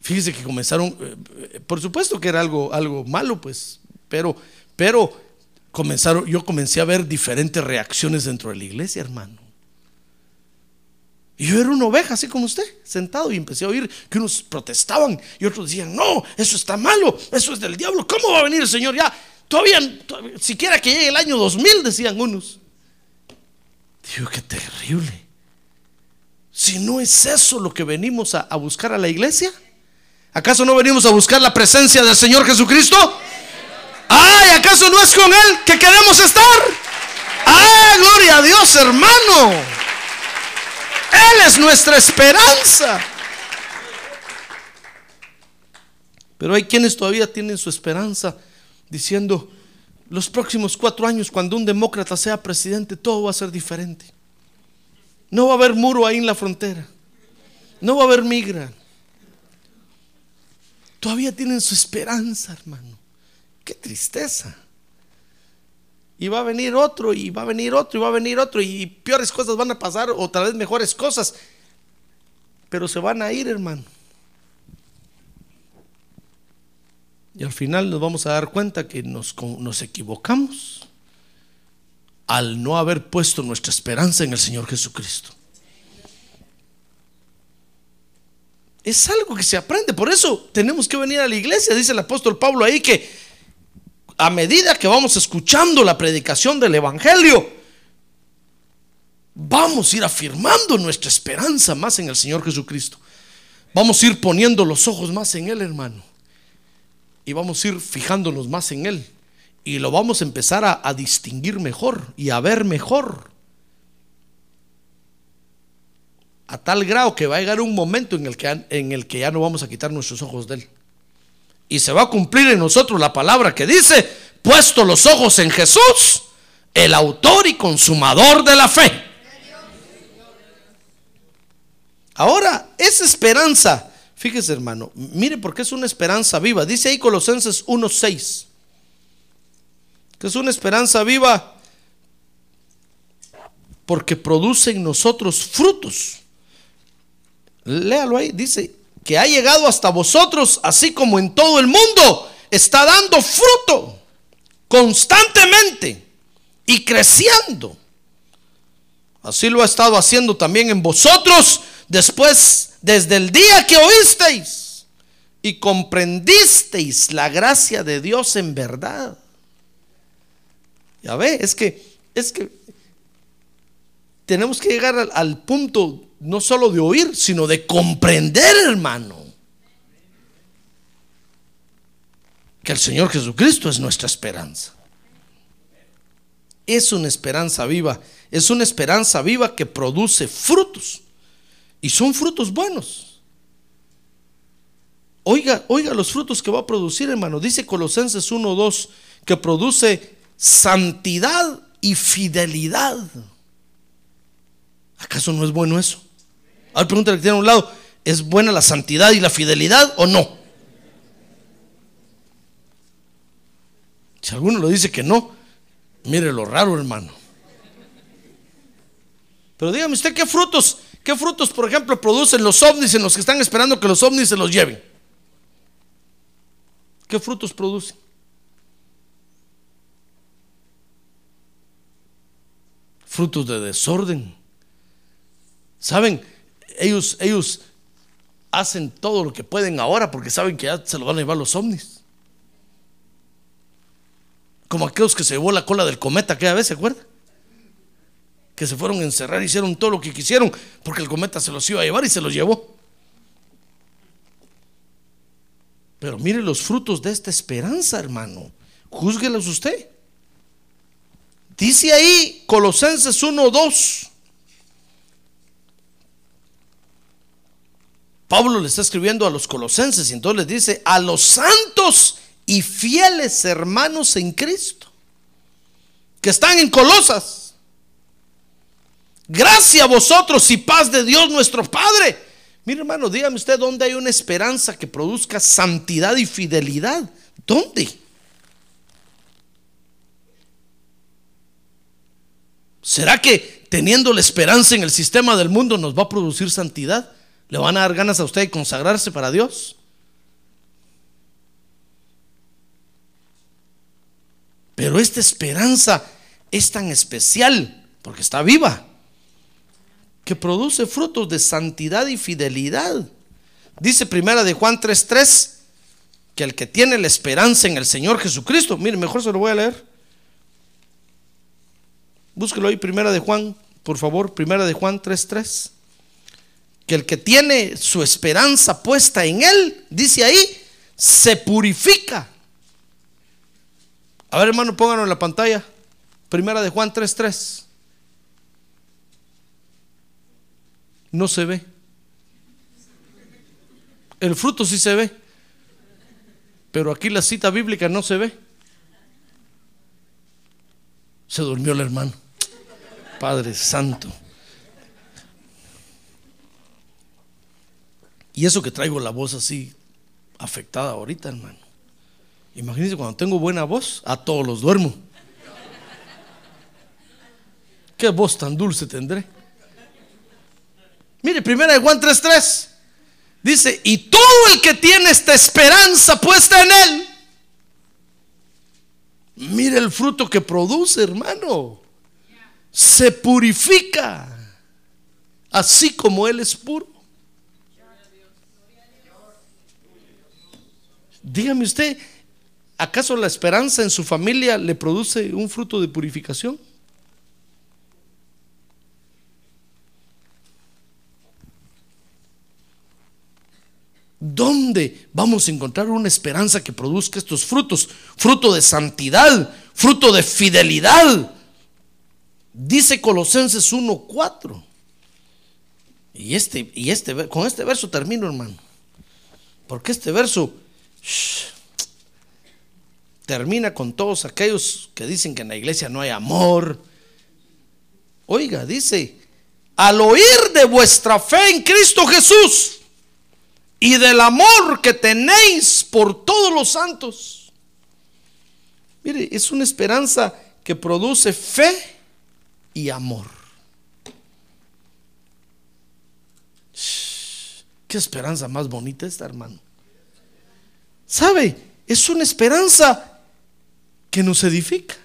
Fíjese que comenzaron, eh, por supuesto que era algo, algo malo, pues, pero, pero comenzaron, yo comencé a ver diferentes reacciones dentro de la iglesia, hermano. Y yo era una oveja, así como usted, sentado, y empecé a oír que unos protestaban y otros decían, no, eso está malo, eso es del diablo, ¿cómo va a venir el Señor ya? Todavía, siquiera que llegue el año 2000, decían unos. Digo, qué terrible. Si no es eso lo que venimos a, buscar a la iglesia. ¿Acaso no venimos a buscar la presencia del Señor Jesucristo? ¡Ay! ¿Acaso no es con Él que queremos estar? ¡Ay! Gloria a Dios, hermano! Él es nuestra esperanza. Pero hay quienes todavía tienen su esperanza diciendo, los próximos cuatro años, cuando un demócrata sea presidente, todo va a ser diferente. No va a haber muro ahí en la frontera. No va a haber migra. Todavía tienen su esperanza, hermano. Qué tristeza. Y va a venir otro, y va a venir otro, y va a venir otro, y peores cosas van a pasar, o tal vez mejores cosas. Pero se van a ir, hermano. Y al final nos vamos a dar cuenta que nos, nos equivocamos al no haber puesto nuestra esperanza en el Señor Jesucristo. Es algo que se aprende. Por eso tenemos que venir a la iglesia. Dice el apóstol Pablo ahí que a medida que vamos escuchando la predicación del Evangelio, vamos a ir afirmando nuestra esperanza más en el Señor Jesucristo. Vamos a ir poniendo los ojos más en Él, hermano. Y vamos a ir fijándonos más en Él. Y lo vamos a empezar a, a distinguir mejor y a ver mejor. a tal grado que va a llegar un momento en el, que, en el que ya no vamos a quitar nuestros ojos de Él. Y se va a cumplir en nosotros la palabra que dice, puesto los ojos en Jesús, el autor y consumador de la fe. Ahora, esa esperanza, fíjese hermano, mire porque es una esperanza viva. Dice ahí Colosenses 1.6, es una esperanza viva porque produce en nosotros frutos léalo ahí, dice que ha llegado hasta vosotros, así como en todo el mundo, está dando fruto constantemente y creciendo. Así lo ha estado haciendo también en vosotros después, desde el día que oísteis y comprendisteis la gracia de Dios en verdad. Ya ve, es que, es que tenemos que llegar al, al punto no solo de oír, sino de comprender, hermano. que el Señor Jesucristo es nuestra esperanza. Es una esperanza viva, es una esperanza viva que produce frutos. Y son frutos buenos. Oiga, oiga los frutos que va a producir, hermano. Dice Colosenses 1:2 que produce santidad y fidelidad. ¿Acaso no es bueno eso? Ahora pregúntale que tiene a un lado, ¿es buena la santidad y la fidelidad o no? Si alguno lo dice que no, mire lo raro, hermano. Pero dígame usted qué frutos, qué frutos, por ejemplo, producen los ovnis en los que están esperando que los ovnis se los lleven. ¿Qué frutos producen? Frutos de desorden. ¿Saben? Ellos, ellos hacen todo lo que pueden ahora porque saben que ya se lo van a llevar los ovnis. Como aquellos que se llevó la cola del cometa aquella vez, ¿se acuerda? Que se fueron a encerrar, hicieron todo lo que quisieron porque el cometa se los iba a llevar y se los llevó. Pero mire los frutos de esta esperanza, hermano. Júzguelos usted. Dice ahí Colosenses 1:2. Pablo le está escribiendo a los colosenses y entonces les dice, a los santos y fieles hermanos en Cristo, que están en Colosas. Gracias a vosotros y paz de Dios nuestro Padre. Mire hermano, dígame usted dónde hay una esperanza que produzca santidad y fidelidad. ¿Dónde? ¿Será que teniendo la esperanza en el sistema del mundo nos va a producir santidad? ¿Le van a dar ganas a usted de consagrarse para Dios? Pero esta esperanza es tan especial porque está viva que produce frutos de santidad y fidelidad. Dice primera de Juan 3:3 que el que tiene la esperanza en el Señor Jesucristo, mire, mejor se lo voy a leer. Búsquelo ahí, primera de Juan, por favor, primera de Juan 3:3. Que el que tiene su esperanza puesta en él, dice ahí, se purifica. A ver, hermano, pónganlo en la pantalla. Primera de Juan 3:3. No se ve. El fruto sí se ve. Pero aquí la cita bíblica no se ve. Se durmió el hermano. Padre Santo. Y eso que traigo la voz así afectada ahorita, hermano. Imagínense cuando tengo buena voz, a todos los duermo. ¿Qué voz tan dulce tendré? Mire, primera de Juan 3:3. Dice, y todo el que tiene esta esperanza puesta en él, mire el fruto que produce, hermano. Se purifica, así como él es puro. Dígame usted, ¿acaso la esperanza en su familia le produce un fruto de purificación? ¿Dónde vamos a encontrar una esperanza que produzca estos frutos? Fruto de santidad, fruto de fidelidad. Dice Colosenses 1:4. Y este y este con este verso termino, hermano. Porque este verso termina con todos aquellos que dicen que en la iglesia no hay amor. Oiga, dice, al oír de vuestra fe en Cristo Jesús, y del amor que tenéis por todos los santos. Mire, es una esperanza que produce fe y amor. Qué esperanza más bonita esta, hermano. ¿Sabe? Es una esperanza que nos edifica.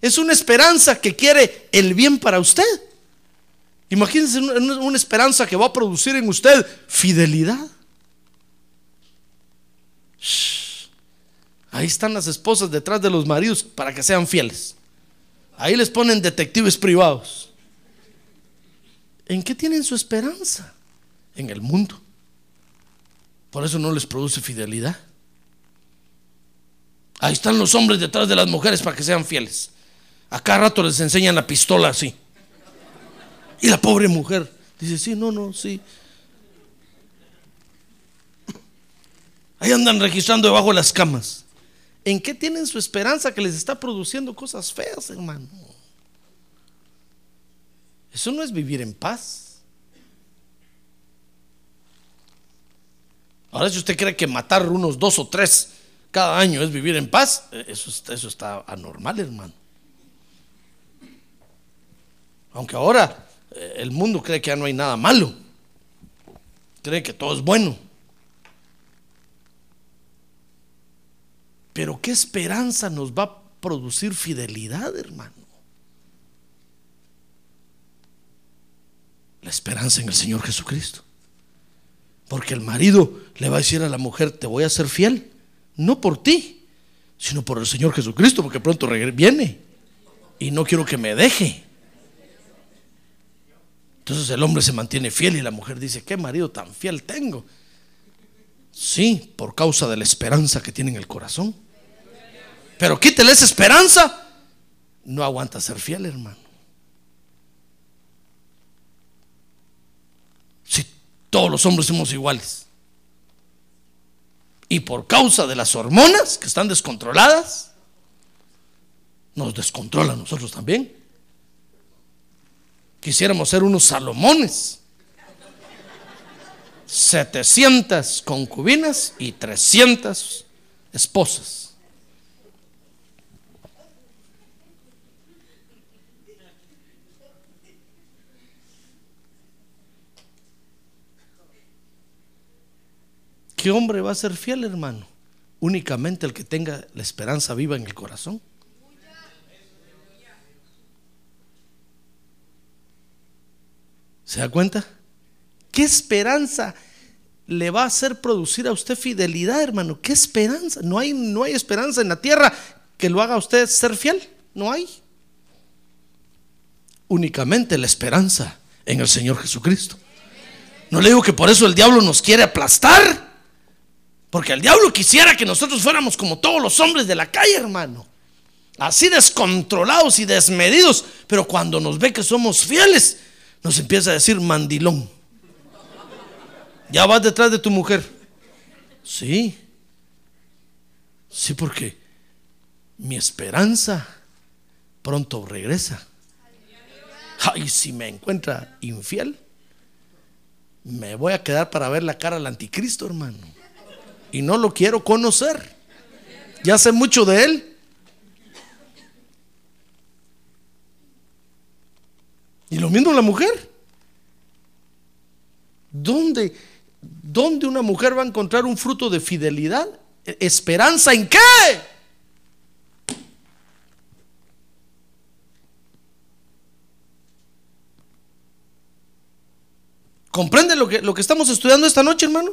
Es una esperanza que quiere el bien para usted. Imagínense una esperanza que va a producir en usted fidelidad. Ahí están las esposas detrás de los maridos para que sean fieles. Ahí les ponen detectives privados. ¿En qué tienen su esperanza? En el mundo. Por eso no les produce fidelidad. Ahí están los hombres detrás de las mujeres para que sean fieles. A cada rato les enseñan la pistola así. Y la pobre mujer dice, sí, no, no, sí. Ahí andan registrando debajo de las camas. ¿En qué tienen su esperanza que les está produciendo cosas feas, hermano? Eso no es vivir en paz. Ahora, si usted cree que matar unos dos o tres cada año es vivir en paz, eh, eso, eso está anormal, hermano. Aunque ahora eh, el mundo cree que ya no hay nada malo, cree que todo es bueno. Pero ¿qué esperanza nos va a producir fidelidad, hermano? La esperanza en el Señor Jesucristo. Porque el marido le va a decir a la mujer, te voy a ser fiel, no por ti, sino por el Señor Jesucristo, porque pronto viene y no quiero que me deje. Entonces el hombre se mantiene fiel y la mujer dice, ¿qué marido tan fiel tengo? Sí, por causa de la esperanza que tiene en el corazón. Pero quítele esa esperanza, no aguanta ser fiel, hermano. Si todos los hombres somos iguales. Y por causa de las hormonas que están descontroladas, nos descontrola a nosotros también. Quisiéramos ser unos Salomones. 700 concubinas y 300 esposas. ¿Qué hombre va a ser fiel, hermano? Únicamente el que tenga la esperanza viva en el corazón. ¿Se da cuenta? ¿Qué esperanza le va a hacer producir a usted fidelidad, hermano? ¿Qué esperanza? No hay, no hay esperanza en la tierra que lo haga a usted ser fiel. No hay. Únicamente la esperanza en el Señor Jesucristo. No le digo que por eso el diablo nos quiere aplastar. Porque el diablo quisiera que nosotros fuéramos como todos los hombres de la calle, hermano. Así descontrolados y desmedidos. Pero cuando nos ve que somos fieles, nos empieza a decir mandilón. Ya vas detrás de tu mujer. Sí. Sí, porque mi esperanza pronto regresa. Ay, si me encuentra infiel, me voy a quedar para ver la cara al anticristo, hermano. Y no lo quiero conocer. Ya sé mucho de él. Y lo mismo la mujer. ¿Dónde, ¿Dónde una mujer va a encontrar un fruto de fidelidad? ¿E- ¿Esperanza en qué? ¿Comprende lo que, lo que estamos estudiando esta noche, hermano?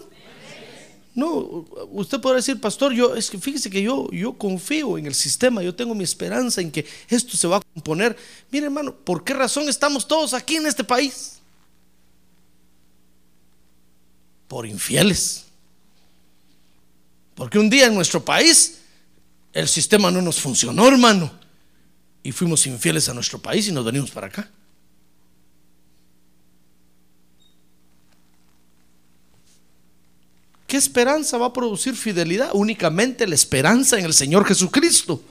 No, usted podrá decir, pastor, yo es que fíjese que yo, yo confío en el sistema, yo tengo mi esperanza en que esto se va a componer. Mire, hermano, ¿por qué razón estamos todos aquí en este país? Por infieles. Porque un día en nuestro país el sistema no nos funcionó, hermano. Y fuimos infieles a nuestro país y nos venimos para acá. ¿Qué esperanza va a producir fidelidad? Únicamente la esperanza en el Señor Jesucristo.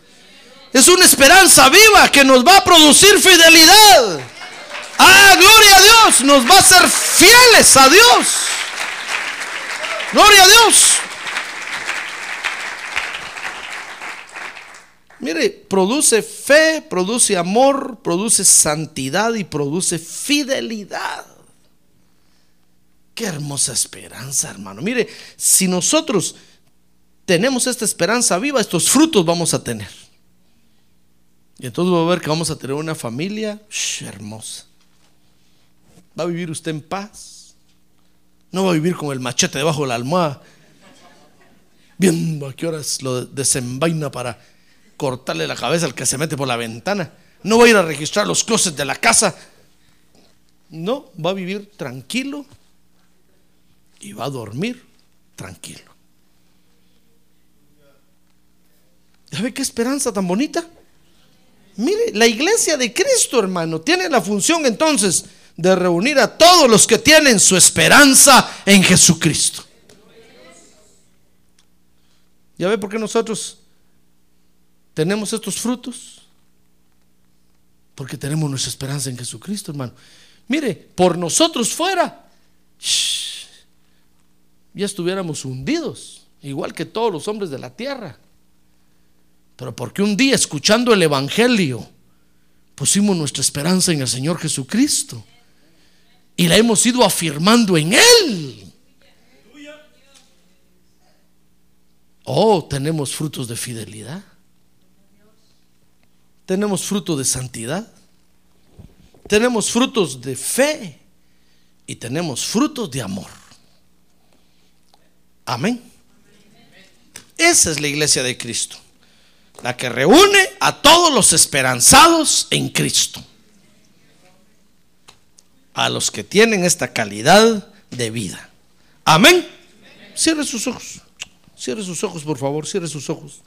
Es una esperanza viva que nos va a producir fidelidad. Ah, gloria a Dios. Nos va a hacer fieles a Dios. Gloria a Dios. Mire, produce fe, produce amor, produce santidad y produce fidelidad. Qué hermosa esperanza, hermano. Mire, si nosotros tenemos esta esperanza viva, estos frutos vamos a tener. Y entonces va a ver que vamos a tener una familia hermosa. Va a vivir usted en paz. No va a vivir con el machete debajo de la almohada, viendo a qué horas lo desenvaina para cortarle la cabeza al que se mete por la ventana. No va a ir a registrar los closets de la casa. No, va a vivir tranquilo y va a dormir tranquilo. ¿Ya ve qué esperanza tan bonita? Mire, la iglesia de Cristo, hermano, tiene la función entonces de reunir a todos los que tienen su esperanza en Jesucristo. ¿Ya ve por qué nosotros tenemos estos frutos? Porque tenemos nuestra esperanza en Jesucristo, hermano. Mire, por nosotros fuera, ya estuviéramos hundidos, igual que todos los hombres de la tierra. Pero porque un día, escuchando el Evangelio, pusimos nuestra esperanza en el Señor Jesucristo y la hemos ido afirmando en Él. Oh, tenemos frutos de fidelidad. Tenemos fruto de santidad. Tenemos frutos de fe. Y tenemos frutos de amor. Amén. Esa es la iglesia de Cristo. La que reúne a todos los esperanzados en Cristo. A los que tienen esta calidad de vida. Amén. Cierre sus ojos. Cierre sus ojos, por favor. Cierre sus ojos.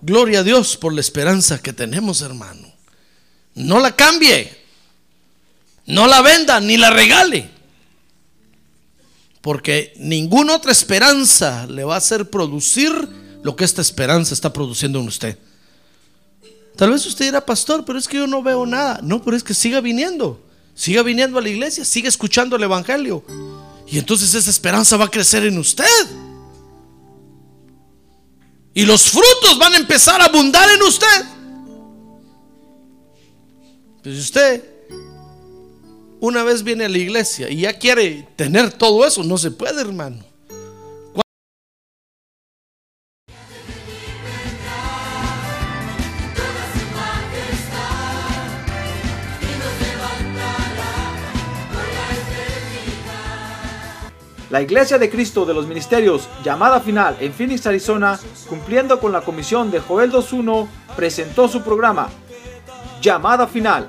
Gloria a Dios por la esperanza que tenemos, hermano. No la cambie. No la venda ni la regale. Porque ninguna otra esperanza le va a hacer producir lo que esta esperanza está produciendo en usted. Tal vez usted era pastor, pero es que yo no veo nada. No, pero es que siga viniendo. Siga viniendo a la iglesia, siga escuchando el Evangelio. Y entonces esa esperanza va a crecer en usted. Y los frutos van a empezar a abundar en usted. Pues usted una vez viene a la iglesia y ya quiere tener todo eso, no se puede, hermano. La Iglesia de Cristo de los Ministerios, llamada final en Phoenix, Arizona, cumpliendo con la comisión de Joel 2.1, presentó su programa, Llamada Final.